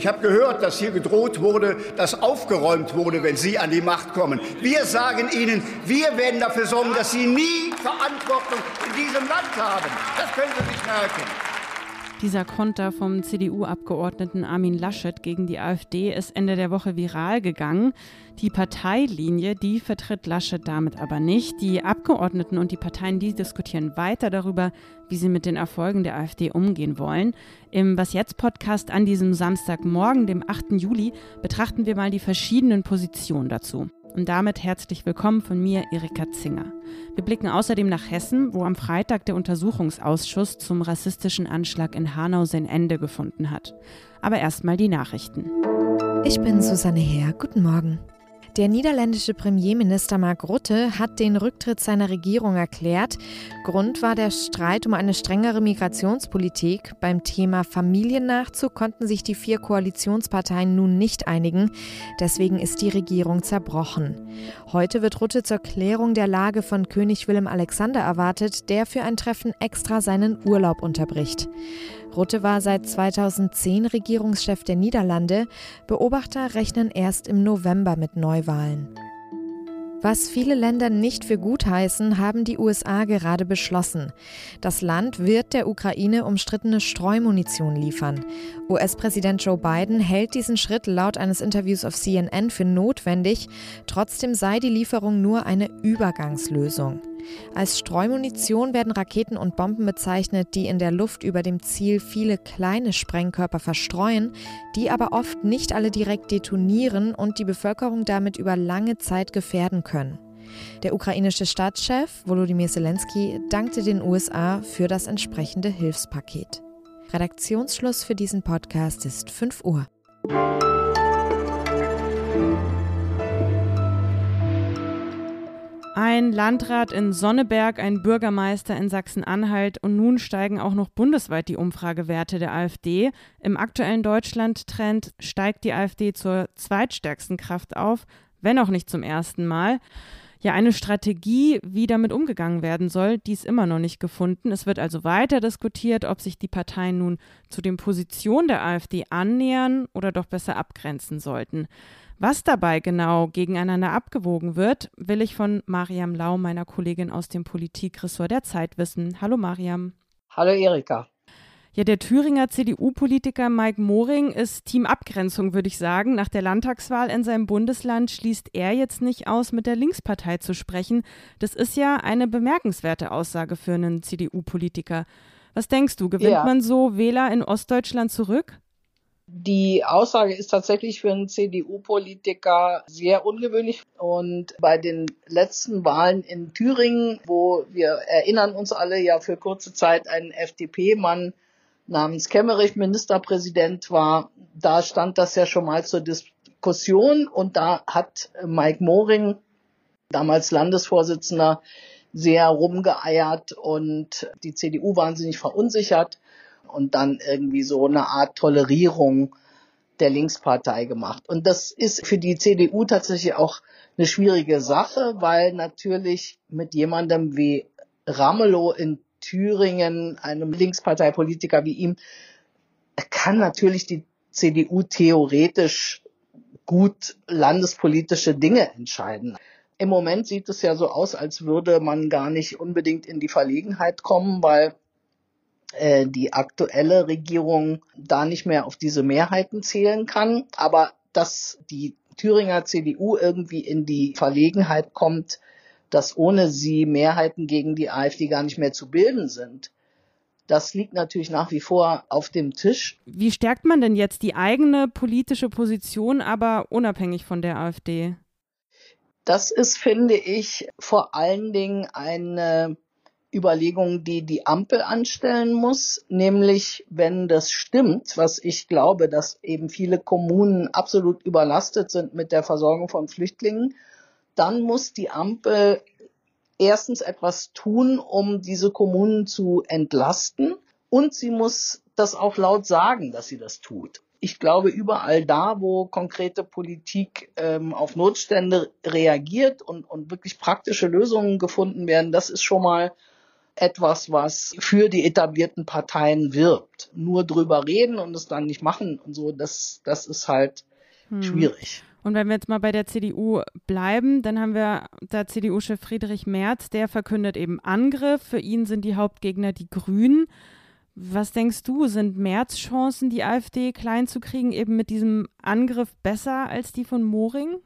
Ich habe gehört, dass hier gedroht wurde, dass aufgeräumt wurde, wenn Sie an die Macht kommen. Wir sagen Ihnen, wir werden dafür sorgen, dass Sie nie Verantwortung in diesem Land haben. Das können Sie sich merken. Dieser Konter vom CDU-Abgeordneten Armin Laschet gegen die AfD ist Ende der Woche viral gegangen. Die Parteilinie, die vertritt Laschet damit aber nicht. Die Abgeordneten und die Parteien, die diskutieren weiter darüber, wie sie mit den Erfolgen der AfD umgehen wollen. Im Was jetzt Podcast an diesem Samstagmorgen, dem 8. Juli, betrachten wir mal die verschiedenen Positionen dazu. Und damit herzlich willkommen von mir, Erika Zinger. Wir blicken außerdem nach Hessen, wo am Freitag der Untersuchungsausschuss zum rassistischen Anschlag in Hanau sein Ende gefunden hat. Aber erstmal die Nachrichten. Ich bin Susanne Heer. Guten Morgen. Der niederländische Premierminister Mark Rutte hat den Rücktritt seiner Regierung erklärt. Grund war der Streit um eine strengere Migrationspolitik. Beim Thema Familiennachzug konnten sich die vier Koalitionsparteien nun nicht einigen. Deswegen ist die Regierung zerbrochen. Heute wird Rutte zur Klärung der Lage von König Willem Alexander erwartet, der für ein Treffen extra seinen Urlaub unterbricht. Rutte war seit 2010 Regierungschef der Niederlande. Beobachter rechnen erst im November mit Neuwahlen. Was viele Länder nicht für gut heißen, haben die USA gerade beschlossen. Das Land wird der Ukraine umstrittene Streumunition liefern. US-Präsident Joe Biden hält diesen Schritt laut eines Interviews auf CNN für notwendig. Trotzdem sei die Lieferung nur eine Übergangslösung. Als Streumunition werden Raketen und Bomben bezeichnet, die in der Luft über dem Ziel viele kleine Sprengkörper verstreuen, die aber oft nicht alle direkt detonieren und die Bevölkerung damit über lange Zeit gefährden können. Der ukrainische Staatschef Volodymyr Zelensky dankte den USA für das entsprechende Hilfspaket. Redaktionsschluss für diesen Podcast ist 5 Uhr. Ein Landrat in Sonneberg, ein Bürgermeister in Sachsen-Anhalt und nun steigen auch noch bundesweit die Umfragewerte der AfD. Im aktuellen Deutschland-Trend steigt die AfD zur zweitstärksten Kraft auf, wenn auch nicht zum ersten Mal. Ja, eine Strategie, wie damit umgegangen werden soll, die ist immer noch nicht gefunden. Es wird also weiter diskutiert, ob sich die Parteien nun zu den Positionen der AfD annähern oder doch besser abgrenzen sollten. Was dabei genau gegeneinander abgewogen wird, will ich von Mariam Lau, meiner Kollegin aus dem Politikressort der Zeit wissen. Hallo Mariam. Hallo Erika. Ja, der Thüringer CDU-Politiker Mike Moring ist Team Abgrenzung, würde ich sagen. Nach der Landtagswahl in seinem Bundesland schließt er jetzt nicht aus, mit der Linkspartei zu sprechen. Das ist ja eine bemerkenswerte Aussage für einen CDU-Politiker. Was denkst du, gewinnt ja. man so Wähler in Ostdeutschland zurück? Die Aussage ist tatsächlich für einen CDU-Politiker sehr ungewöhnlich. Und bei den letzten Wahlen in Thüringen, wo wir erinnern uns alle ja für kurze Zeit einen FDP-Mann namens Kemmerich Ministerpräsident war, da stand das ja schon mal zur Diskussion und da hat Mike Moring, damals Landesvorsitzender, sehr rumgeeiert und die CDU wahnsinnig verunsichert und dann irgendwie so eine Art Tolerierung der Linkspartei gemacht. Und das ist für die CDU tatsächlich auch eine schwierige Sache, weil natürlich mit jemandem wie Ramelow in Thüringen, einem Linksparteipolitiker wie ihm, kann natürlich die CDU theoretisch gut landespolitische Dinge entscheiden. Im Moment sieht es ja so aus, als würde man gar nicht unbedingt in die Verlegenheit kommen, weil äh, die aktuelle Regierung da nicht mehr auf diese Mehrheiten zählen kann. Aber dass die Thüringer CDU irgendwie in die Verlegenheit kommt, dass ohne sie Mehrheiten gegen die AfD gar nicht mehr zu bilden sind. Das liegt natürlich nach wie vor auf dem Tisch. Wie stärkt man denn jetzt die eigene politische Position, aber unabhängig von der AfD? Das ist, finde ich, vor allen Dingen eine Überlegung, die die Ampel anstellen muss, nämlich wenn das stimmt, was ich glaube, dass eben viele Kommunen absolut überlastet sind mit der Versorgung von Flüchtlingen, dann muss die Ampel erstens etwas tun, um diese Kommunen zu entlasten und sie muss das auch laut sagen, dass sie das tut. Ich glaube, überall da, wo konkrete Politik ähm, auf Notstände reagiert und, und wirklich praktische Lösungen gefunden werden, das ist schon mal etwas, was für die etablierten Parteien wirbt. Nur drüber reden und es dann nicht machen und so, das, das ist halt hm. schwierig. Und wenn wir jetzt mal bei der CDU bleiben, dann haben wir da CDU-Chef Friedrich Merz, der verkündet eben Angriff. Für ihn sind die Hauptgegner die Grünen. Was denkst du, sind Merz Chancen, die AfD klein zu kriegen, eben mit diesem Angriff besser als die von Moring?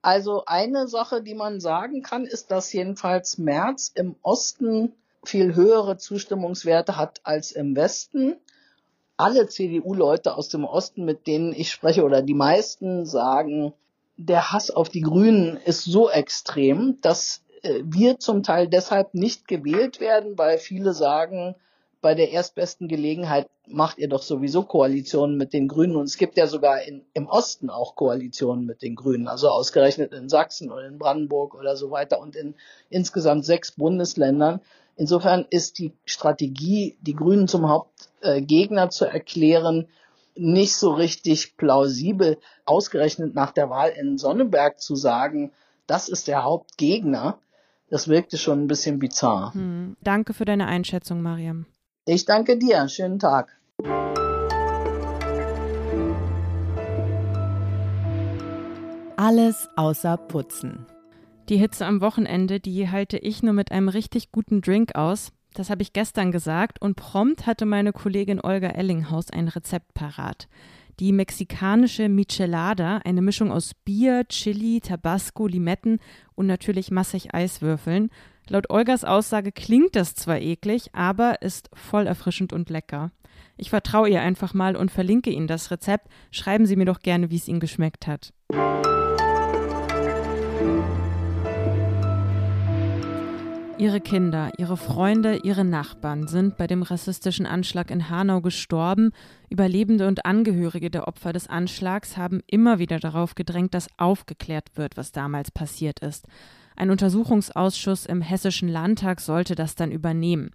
Also eine Sache, die man sagen kann, ist, dass jedenfalls Merz im Osten viel höhere Zustimmungswerte hat als im Westen. Alle CDU-Leute aus dem Osten, mit denen ich spreche, oder die meisten sagen, der Hass auf die Grünen ist so extrem, dass äh, wir zum Teil deshalb nicht gewählt werden, weil viele sagen, bei der erstbesten Gelegenheit macht ihr doch sowieso Koalitionen mit den Grünen. Und es gibt ja sogar in, im Osten auch Koalitionen mit den Grünen, also ausgerechnet in Sachsen oder in Brandenburg oder so weiter und in insgesamt sechs Bundesländern. Insofern ist die Strategie, die Grünen zum Hauptgegner zu erklären, nicht so richtig plausibel. Ausgerechnet nach der Wahl in Sonnenberg zu sagen, das ist der Hauptgegner, das wirkte schon ein bisschen bizarr. Hm. Danke für deine Einschätzung, Mariam. Ich danke dir. Schönen Tag. Alles außer Putzen. Die Hitze am Wochenende, die halte ich nur mit einem richtig guten Drink aus. Das habe ich gestern gesagt und prompt hatte meine Kollegin Olga Ellinghaus ein Rezept parat. Die mexikanische Michelada, eine Mischung aus Bier, Chili, Tabasco, Limetten und natürlich massig Eiswürfeln. Laut Olgas Aussage klingt das zwar eklig, aber ist voll erfrischend und lecker. Ich vertraue ihr einfach mal und verlinke Ihnen das Rezept. Schreiben Sie mir doch gerne, wie es Ihnen geschmeckt hat. Ihre Kinder, ihre Freunde, ihre Nachbarn sind bei dem rassistischen Anschlag in Hanau gestorben. Überlebende und Angehörige der Opfer des Anschlags haben immer wieder darauf gedrängt, dass aufgeklärt wird, was damals passiert ist. Ein Untersuchungsausschuss im Hessischen Landtag sollte das dann übernehmen.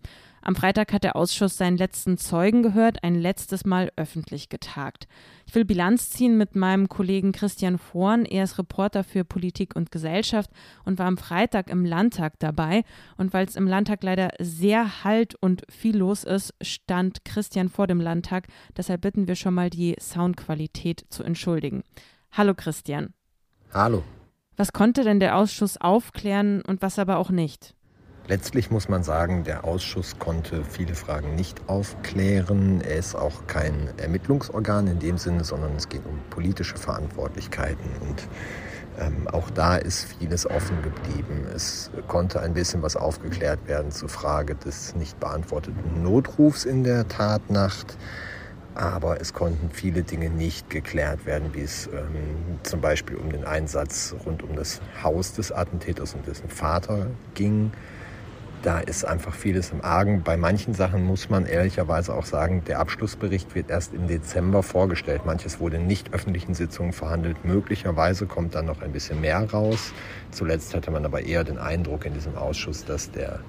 Am Freitag hat der Ausschuss seinen letzten Zeugen gehört, ein letztes Mal öffentlich getagt. Ich will Bilanz ziehen mit meinem Kollegen Christian Vorn. Er ist Reporter für Politik und Gesellschaft und war am Freitag im Landtag dabei. Und weil es im Landtag leider sehr halt und viel los ist, stand Christian vor dem Landtag. Deshalb bitten wir schon mal die Soundqualität zu entschuldigen. Hallo Christian. Hallo. Was konnte denn der Ausschuss aufklären und was aber auch nicht? Letztlich muss man sagen, der Ausschuss konnte viele Fragen nicht aufklären. Er ist auch kein Ermittlungsorgan in dem Sinne, sondern es geht um politische Verantwortlichkeiten. Und ähm, auch da ist vieles offen geblieben. Es konnte ein bisschen was aufgeklärt werden zur Frage des nicht beantworteten Notrufs in der Tatnacht aber es konnten viele Dinge nicht geklärt werden, wie es ähm, zum Beispiel um den Einsatz rund um das Haus des Attentäters und dessen Vater ging. Da ist einfach vieles im Argen. Bei manchen Sachen muss man ehrlicherweise auch sagen, der Abschlussbericht wird erst im Dezember vorgestellt. Manches wurde in nicht öffentlichen Sitzungen verhandelt. Möglicherweise kommt dann noch ein bisschen mehr raus. Zuletzt hatte man aber eher den Eindruck in diesem Ausschuss, dass der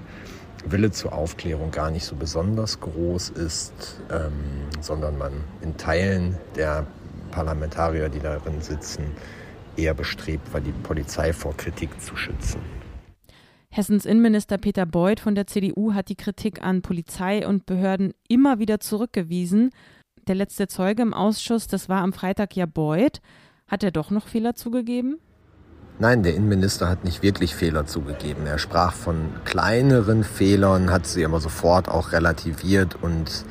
Wille zur Aufklärung gar nicht so besonders groß ist, ähm, sondern man in Teilen der Parlamentarier, die darin sitzen, eher bestrebt war, die Polizei vor Kritik zu schützen. Hessens Innenminister Peter Beuth von der CDU hat die Kritik an Polizei und Behörden immer wieder zurückgewiesen. Der letzte Zeuge im Ausschuss, das war am Freitag ja Beuth. Hat er doch noch Fehler zugegeben? Nein, der Innenminister hat nicht wirklich Fehler zugegeben. Er sprach von kleineren Fehlern, hat sie aber sofort auch relativiert und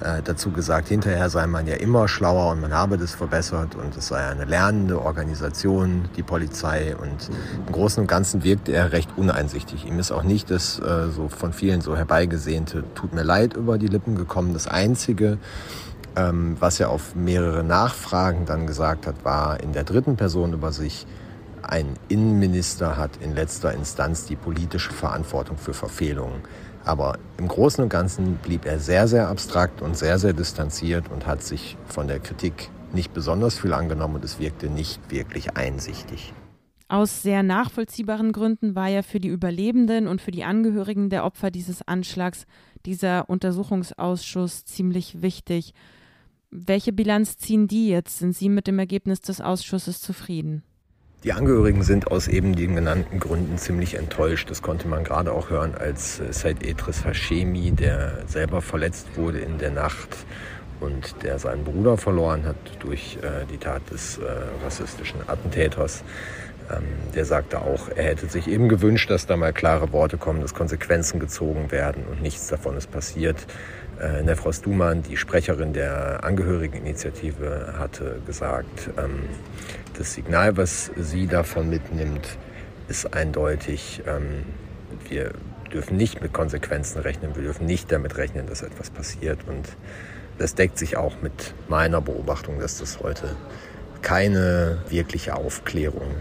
äh, dazu gesagt, hinterher sei man ja immer schlauer und man habe das verbessert und es sei eine lernende Organisation, die Polizei. Und im Großen und Ganzen wirkte er recht uneinsichtig. Ihm ist auch nicht das äh, so von vielen so herbeigesehnte Tut mir leid über die Lippen gekommen. Das Einzige, ähm, was er auf mehrere Nachfragen dann gesagt hat, war in der dritten Person über sich, ein Innenminister hat in letzter Instanz die politische Verantwortung für Verfehlungen. Aber im Großen und Ganzen blieb er sehr, sehr abstrakt und sehr, sehr distanziert und hat sich von der Kritik nicht besonders viel angenommen und es wirkte nicht wirklich einsichtig. Aus sehr nachvollziehbaren Gründen war ja für die Überlebenden und für die Angehörigen der Opfer dieses Anschlags dieser Untersuchungsausschuss ziemlich wichtig. Welche Bilanz ziehen die jetzt? Sind Sie mit dem Ergebnis des Ausschusses zufrieden? Die Angehörigen sind aus eben den genannten Gründen ziemlich enttäuscht. Das konnte man gerade auch hören, als äh, Said Etris Hashemi, der selber verletzt wurde in der Nacht und der seinen Bruder verloren hat durch äh, die Tat des äh, rassistischen Attentäters, ähm, der sagte auch, er hätte sich eben gewünscht, dass da mal klare Worte kommen, dass Konsequenzen gezogen werden und nichts davon ist passiert. Äh, Nefros Duman, die Sprecherin der Angehörigeninitiative, hatte gesagt, ähm, das Signal, was sie davon mitnimmt, ist eindeutig, ähm, wir dürfen nicht mit Konsequenzen rechnen, wir dürfen nicht damit rechnen, dass etwas passiert. Und das deckt sich auch mit meiner Beobachtung, dass das heute keine wirkliche Aufklärung,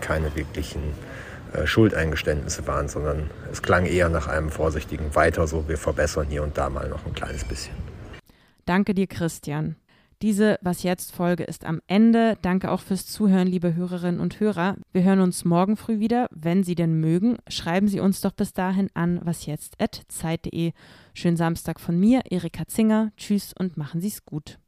keine wirklichen äh, Schuldeingeständnisse waren, sondern es klang eher nach einem vorsichtigen Weiter so, wir verbessern hier und da mal noch ein kleines bisschen. Danke dir, Christian. Diese Was jetzt Folge ist am Ende. Danke auch fürs Zuhören, liebe Hörerinnen und Hörer. Wir hören uns morgen früh wieder. Wenn Sie denn mögen, schreiben Sie uns doch bis dahin an wasjetzt.zeit.de. Schönen Samstag von mir, Erika Zinger. Tschüss und machen Sie es gut.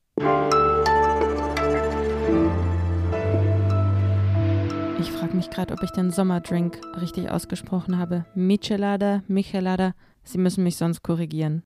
Ich frage mich gerade, ob ich den Sommerdrink richtig ausgesprochen habe. Michelada, Michelada. Sie müssen mich sonst korrigieren.